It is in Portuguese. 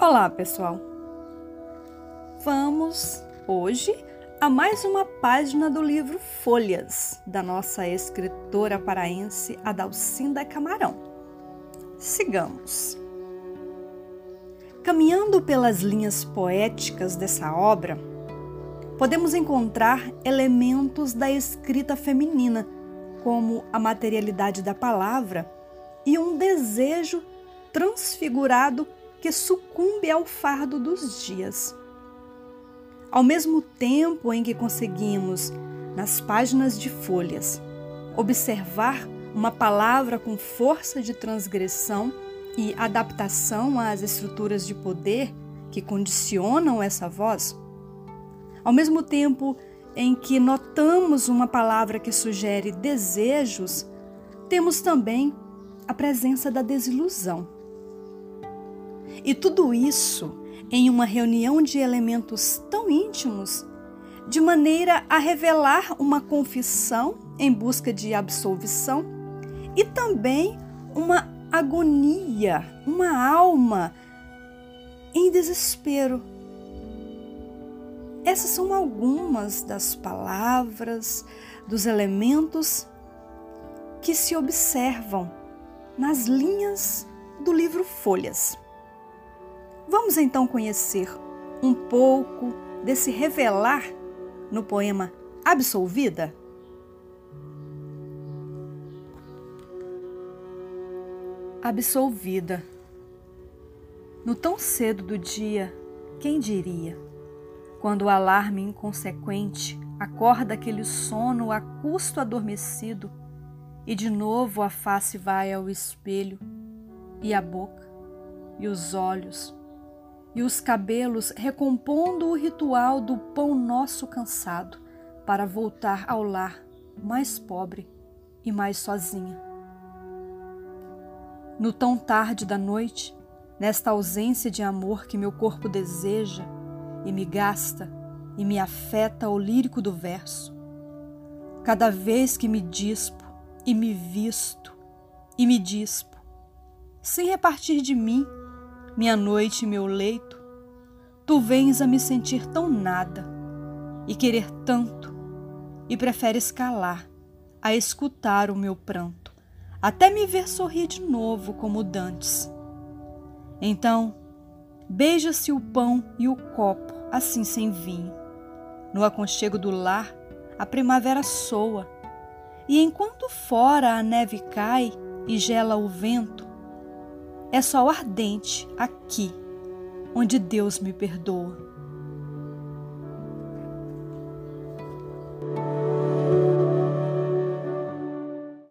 Olá, pessoal! Vamos hoje a mais uma página do livro Folhas, da nossa escritora paraense Adalcinda Camarão. Sigamos. Caminhando pelas linhas poéticas dessa obra, podemos encontrar elementos da escrita feminina, como a materialidade da palavra e um desejo transfigurado que sucumbe ao fardo dos dias. Ao mesmo tempo em que conseguimos, nas páginas de folhas, observar uma palavra com força de transgressão e adaptação às estruturas de poder que condicionam essa voz, ao mesmo tempo em que notamos uma palavra que sugere desejos, temos também a presença da desilusão e tudo isso em uma reunião de elementos tão íntimos, de maneira a revelar uma confissão em busca de absolvição e também uma agonia, uma alma em desespero. Essas são algumas das palavras, dos elementos que se observam nas linhas do livro Folhas. Vamos então conhecer um pouco desse revelar no poema Absolvida? Absolvida. No tão cedo do dia, quem diria? Quando o alarme inconsequente acorda aquele sono a custo adormecido e de novo a face vai ao espelho e a boca e os olhos e os cabelos recompondo o ritual do pão nosso cansado para voltar ao lar mais pobre e mais sozinha. No tão tarde da noite, nesta ausência de amor que meu corpo deseja e me gasta e me afeta ao lírico do verso, cada vez que me dispo e me visto e me dispo, sem repartir de mim minha noite e meu leito, tu vens a me sentir tão nada e querer tanto, e preferes calar a escutar o meu pranto, até me ver sorrir de novo como dantes. Então, beija-se o pão e o copo, assim sem vinho. No aconchego do lar, a primavera soa, e enquanto fora a neve cai e gela o vento, é sol ardente aqui, onde Deus me perdoa.